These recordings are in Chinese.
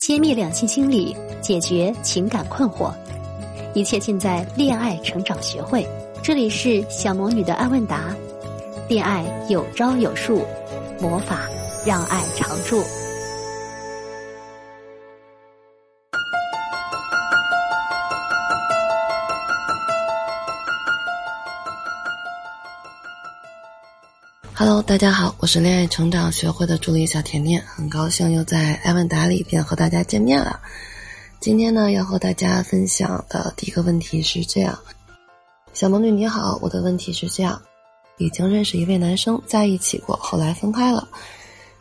揭秘两性心理，解决情感困惑，一切尽在恋爱成长学会。这里是小魔女的爱问答，恋爱有招有术，魔法让爱常驻。Hello，大家好，我是恋爱成长学会的助理小甜甜，很高兴又在艾问答里边和大家见面了。今天呢，要和大家分享的第一个问题是这样：小魔女你好，我的问题是这样，已经认识一位男生在一起过，后来分开了，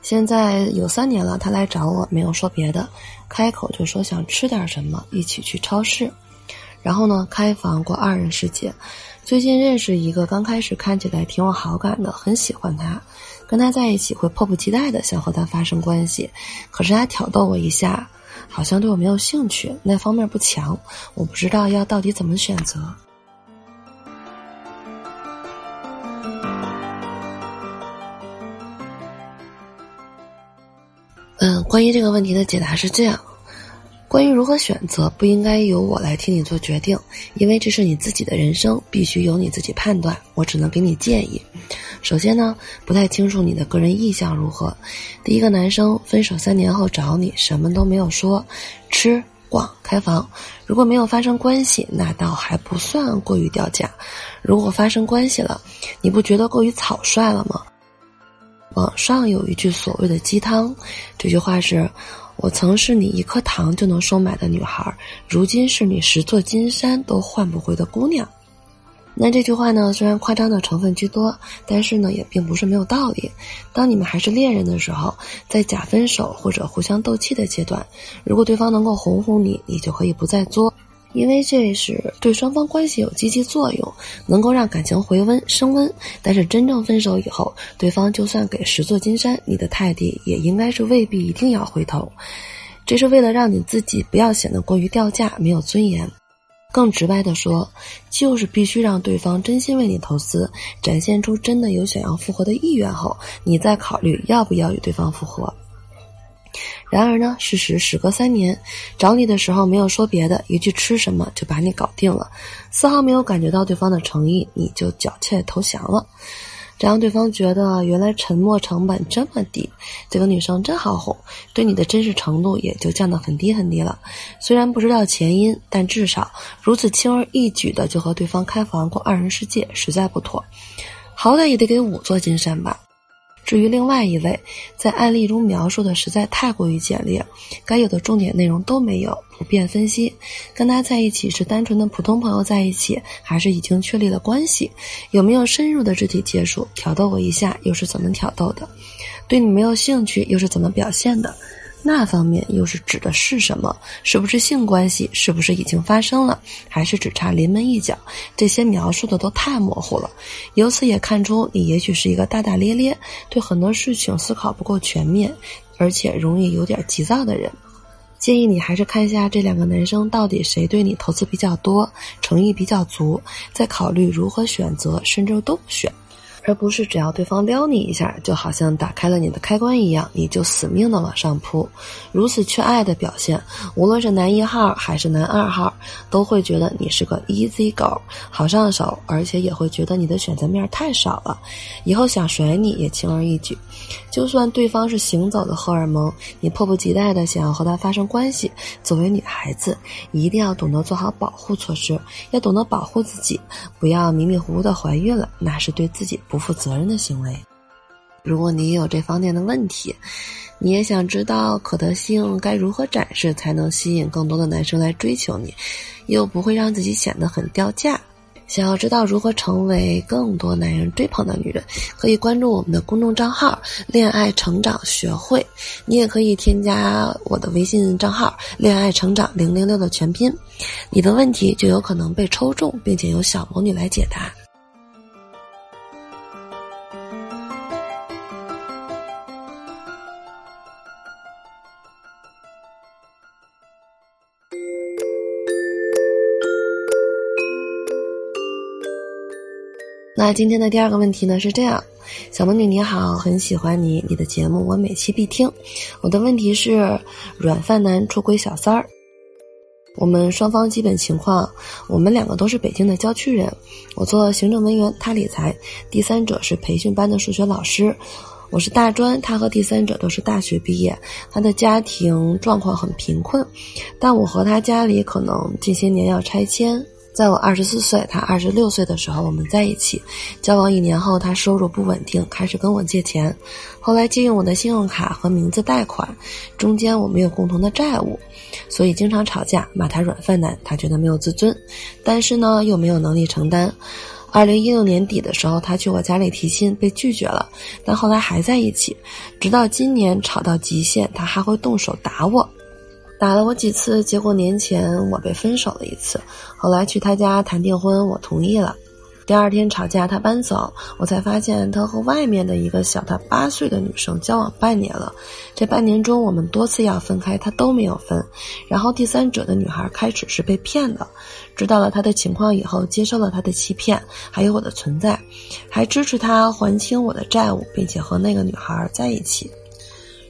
现在有三年了，他来找我，没有说别的，开口就说想吃点什么，一起去超市，然后呢，开房过二人世界。最近认识一个，刚开始看起来挺有好感的，很喜欢他，跟他在一起会迫不及待的想和他发生关系。可是他挑逗我一下，好像对我没有兴趣，那方面不强，我不知道要到底怎么选择。嗯，关于这个问题的解答是这样。关于如何选择，不应该由我来替你做决定，因为这是你自己的人生，必须由你自己判断。我只能给你建议。首先呢，不太清楚你的个人意向如何。第一个男生分手三年后找你，什么都没有说，吃、逛、开房。如果没有发生关系，那倒还不算过于掉价。如果发生关系了，你不觉得过于草率了吗？网上有一句所谓的鸡汤，这句话是。我曾是你一颗糖就能收买的女孩，如今是你十座金山都换不回的姑娘。那这句话呢，虽然夸张的成分居多，但是呢，也并不是没有道理。当你们还是恋人的时候，在假分手或者互相斗气的阶段，如果对方能够哄哄你，你就可以不再作。因为这是对双方关系有积极作用，能够让感情回温升温。但是真正分手以后，对方就算给十座金山，你的泰迪也应该是未必一定要回头。这是为了让你自己不要显得过于掉价、没有尊严。更直白的说，就是必须让对方真心为你投资，展现出真的有想要复合的意愿后，你再考虑要不要与对方复合。然而呢，事实时隔三年，找你的时候没有说别的，一句吃什么就把你搞定了，丝毫没有感觉到对方的诚意，你就缴械投降了，这让对方觉得原来沉默成本这么低，这个女生真好哄，对你的真实程度也就降得很低很低了。虽然不知道前因，但至少如此轻而易举的就和对方开房过二人世界，实在不妥，好歹也得给五座金山吧。至于另外一位，在案例中描述的实在太过于简略，该有的重点内容都没有，不便分析。跟他在一起是单纯的普通朋友在一起，还是已经确立了关系？有没有深入的肢体接触？挑逗我一下又是怎么挑逗的？对你没有兴趣又是怎么表现的？那方面又是指的是什么？是不是性关系？是不是已经发生了？还是只差临门一脚？这些描述的都太模糊了。由此也看出，你也许是一个大大咧咧，对很多事情思考不够全面，而且容易有点急躁的人。建议你还是看一下这两个男生到底谁对你投资比较多，诚意比较足，再考虑如何选择，甚至都不选。而不是只要对方撩你一下，就好像打开了你的开关一样，你就死命的往上扑。如此缺爱的表现，无论是男一号还是男二号，都会觉得你是个 easy 狗，好上手，而且也会觉得你的选择面太少了，以后想甩你也轻而易举。就算对方是行走的荷尔蒙，你迫不及待的想要和他发生关系，作为女孩子，一定要懂得做好保护措施，要懂得保护自己，不要迷迷糊糊的怀孕了，那是对自己不负责任的行为。如果你有这方面的问题，你也想知道可得性该如何展示才能吸引更多的男生来追求你，又不会让自己显得很掉价。想要知道如何成为更多男人追捧的女人，可以关注我们的公众账号“恋爱成长学会”。你也可以添加我的微信账号“恋爱成长零零六”的全拼，你的问题就有可能被抽中，并且由小魔女来解答。那今天的第二个问题呢是这样，小魔女你好，很喜欢你，你的节目我每期必听。我的问题是，软饭男出轨小三儿。我们双方基本情况，我们两个都是北京的郊区人，我做行政文员，他理财，第三者是培训班的数学老师。我是大专，他和第三者都是大学毕业，他的家庭状况很贫困，但我和他家里可能近些年要拆迁。在我二十四岁，他二十六岁的时候，我们在一起交往一年后，他收入不稳定，开始跟我借钱，后来借用我的信用卡和名字贷款，中间我们有共同的债务，所以经常吵架，骂他软饭男，他觉得没有自尊，但是呢又没有能力承担。二零一六年底的时候，他去我家里提亲，被拒绝了，但后来还在一起，直到今年吵到极限，他还会动手打我。打了我几次，结果年前我被分手了一次，后来去他家谈订婚，我同意了。第二天吵架，他搬走，我才发现他和外面的一个小他八岁的女生交往半年了。这半年中，我们多次要分开，他都没有分。然后第三者的女孩开始是被骗的，知道了他的情况以后，接受了他的欺骗，还有我的存在，还支持他还清我的债务，并且和那个女孩在一起。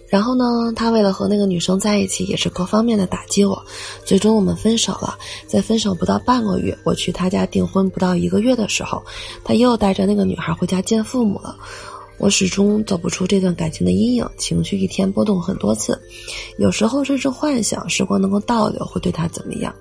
然后呢，他为了和那个女生在一起，也是各方面的打击我，最终我们分手了。在分手不到半个月，我去他家订婚不到一个月的时候，他又带着那个女孩回家见父母了。我始终走不出这段感情的阴影，情绪一天波动很多次，有时候甚至幻想时光能够倒流会对他怎么样。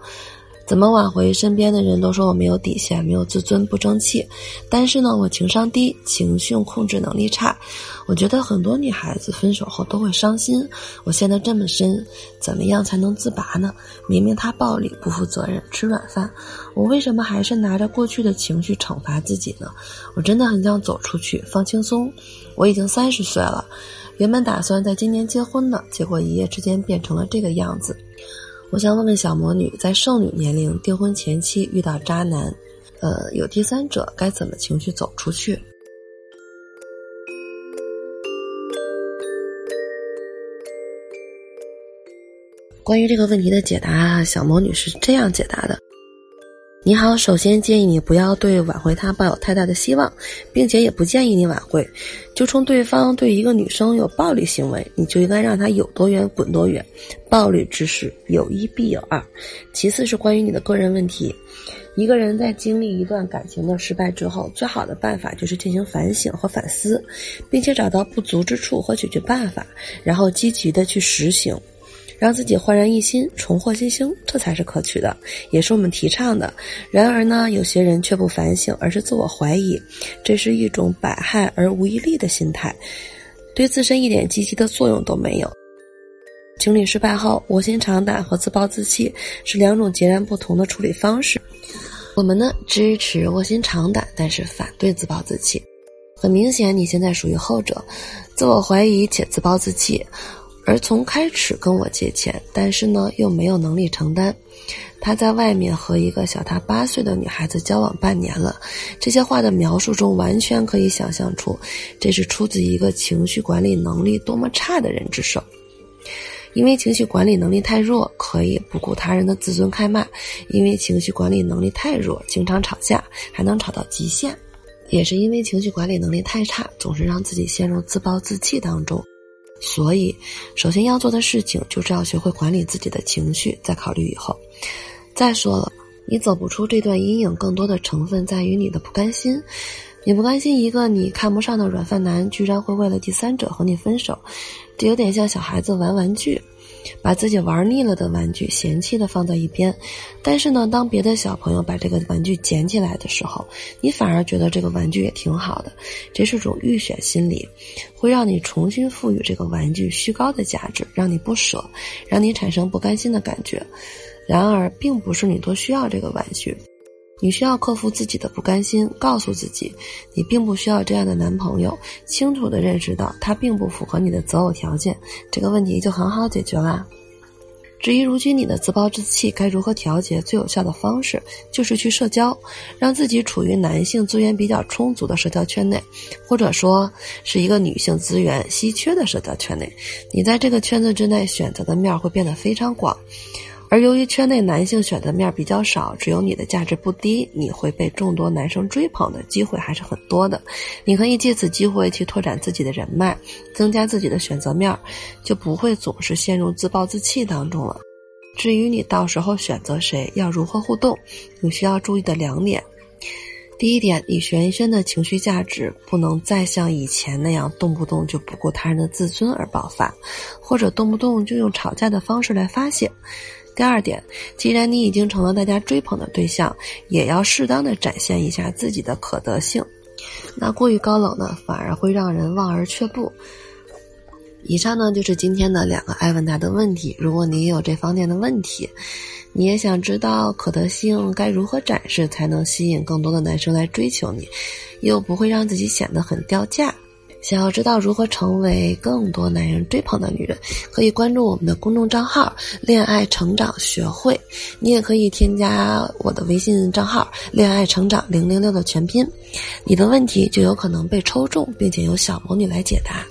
怎么挽回？身边的人都说我没有底线，没有自尊，不争气。但是呢，我情商低，情绪控制能力差。我觉得很多女孩子分手后都会伤心。我陷得这么深，怎么样才能自拔呢？明明他暴力、不负责任、吃软饭，我为什么还是拿着过去的情绪惩罚自己呢？我真的很想走出去，放轻松。我已经三十岁了，原本打算在今年结婚的，结果一夜之间变成了这个样子。我想问问小魔女，在剩女年龄订婚前期遇到渣男，呃，有第三者，该怎么情绪走出去？关于这个问题的解答，小魔女是这样解答的。你好，首先建议你不要对挽回他抱有太大的希望，并且也不建议你挽回。就冲对方对一个女生有暴力行为，你就应该让他有多远滚多远。暴力之事有一必有二。其次是关于你的个人问题，一个人在经历一段感情的失败之后，最好的办法就是进行反省和反思，并且找到不足之处和解决办法，然后积极的去实行。让自己焕然一新，重获新生，这才是可取的，也是我们提倡的。然而呢，有些人却不反省，而是自我怀疑，这是一种百害而无一利的心态，对自身一点积极的作用都没有。经历失败后，卧薪尝胆和自暴自弃是两种截然不同的处理方式。我们呢支持卧薪尝胆，但是反对自暴自弃。很明显，你现在属于后者，自我怀疑且自暴自弃。而从开始跟我借钱，但是呢又没有能力承担。他在外面和一个小他八岁的女孩子交往半年了，这些话的描述中完全可以想象出，这是出自一个情绪管理能力多么差的人之手。因为情绪管理能力太弱，可以不顾他人的自尊开骂；因为情绪管理能力太弱，经常吵架，还能吵到极限。也是因为情绪管理能力太差，总是让自己陷入自暴自弃当中。所以，首先要做的事情就是要学会管理自己的情绪，再考虑以后。再说了，你走不出这段阴影，更多的成分在于你的不甘心。你不甘心一个你看不上的软饭男，居然会为了第三者和你分手，这有点像小孩子玩玩具。把自己玩腻了的玩具嫌弃的放在一边，但是呢，当别的小朋友把这个玩具捡起来的时候，你反而觉得这个玩具也挺好的，这是种预选心理，会让你重新赋予这个玩具虚高的价值，让你不舍，让你产生不甘心的感觉。然而，并不是你多需要这个玩具。你需要克服自己的不甘心，告诉自己，你并不需要这样的男朋友，清楚的认识到他并不符合你的择偶条件，这个问题就很好解决啦。至于如今你的自暴自弃该如何调节，最有效的方式就是去社交，让自己处于男性资源比较充足的社交圈内，或者说是一个女性资源稀缺的社交圈内。你在这个圈子之内选择的面会变得非常广。而由于圈内男性选择面比较少，只有你的价值不低，你会被众多男生追捧的机会还是很多的。你可以借此机会去拓展自己的人脉，增加自己的选择面，就不会总是陷入自暴自弃当中了。至于你到时候选择谁，要如何互动，你需要注意的两点。第一点，你玄轩的情绪价值不能再像以前那样动不动就不顾他人的自尊而爆发，或者动不动就用吵架的方式来发泄。第二点，既然你已经成了大家追捧的对象，也要适当的展现一下自己的可得性。那过于高冷呢，反而会让人望而却步。以上呢就是今天的两个艾问答的问题。如果你也有这方面的问题，你也想知道可得性该如何展示才能吸引更多的男生来追求你，又不会让自己显得很掉价？想要知道如何成为更多男人追捧的女人，可以关注我们的公众账号“恋爱成长学会”。你也可以添加我的微信账号“恋爱成长零零六”的全拼，你的问题就有可能被抽中，并且由小魔女来解答。